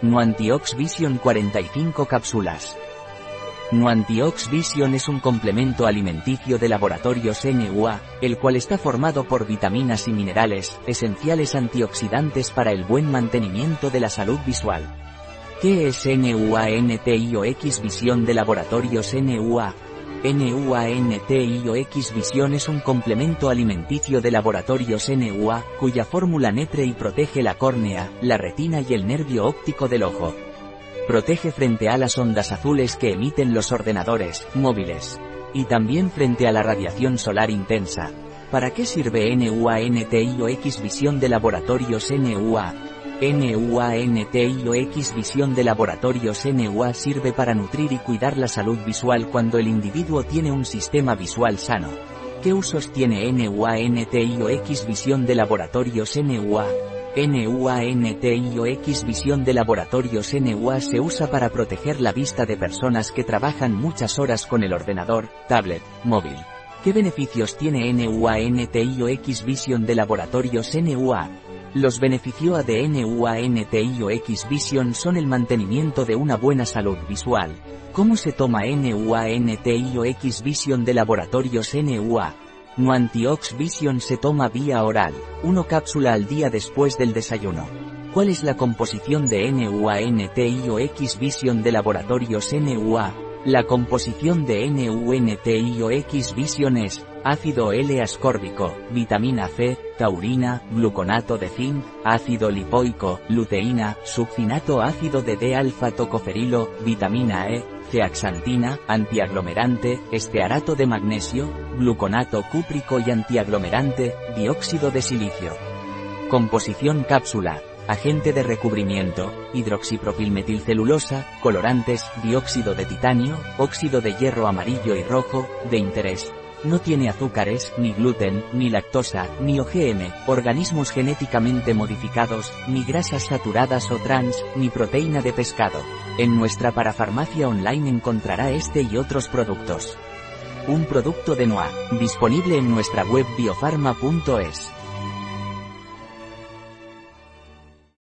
Nuantiox Vision 45 cápsulas. Nuantiox Vision es un complemento alimenticio de laboratorios NUA, el cual está formado por vitaminas y minerales, esenciales antioxidantes para el buen mantenimiento de la salud visual. ¿Qué es NUA-NTIOX Visión de laboratorios NUA? NUA-NTIOX Visión es un complemento alimenticio de laboratorios NUA, cuya fórmula netre y protege la córnea, la retina y el nervio óptico del ojo. Protege frente a las ondas azules que emiten los ordenadores, móviles. Y también frente a la radiación solar intensa. ¿Para qué sirve NUA-NTIOX Visión de laboratorios NUA? NUA-NTIOX Visión de laboratorios NUA sirve para nutrir y cuidar la salud visual cuando el individuo tiene un sistema visual sano. ¿Qué usos tiene NUA-NTIOX Visión de laboratorios NUA? NUA-NTIOX Visión de laboratorios NUA se usa para proteger la vista de personas que trabajan muchas horas con el ordenador, tablet, móvil. ¿Qué beneficios tiene NUA-NTIOX Visión de laboratorios NUA? Los beneficios de NUA-NTIOX Vision son el mantenimiento de una buena salud visual. ¿Cómo se toma NUA-NTIOX Vision de laboratorios NUA? Nuantiox Vision se toma vía oral, uno cápsula al día después del desayuno. ¿Cuál es la composición de NUA-NTIOX Vision de laboratorios NUA? La composición de NUNTIOX Vision es ácido L-ascórbico, vitamina C, taurina, gluconato de zinc, ácido lipoico, luteína, subcinato ácido de D-alfa tocoferilo, vitamina E, ceaxantina, antiaglomerante, estearato de magnesio, gluconato cúprico y antiaglomerante, dióxido de silicio. Composición cápsula. Agente de recubrimiento, hidroxipropilmetilcelulosa, colorantes, dióxido de titanio, óxido de hierro amarillo y rojo, de interés, no tiene azúcares, ni gluten, ni lactosa, ni OGM, organismos genéticamente modificados, ni grasas saturadas o trans, ni proteína de pescado. En nuestra parafarmacia online encontrará este y otros productos. Un producto de NOA, disponible en nuestra web biofarma.es.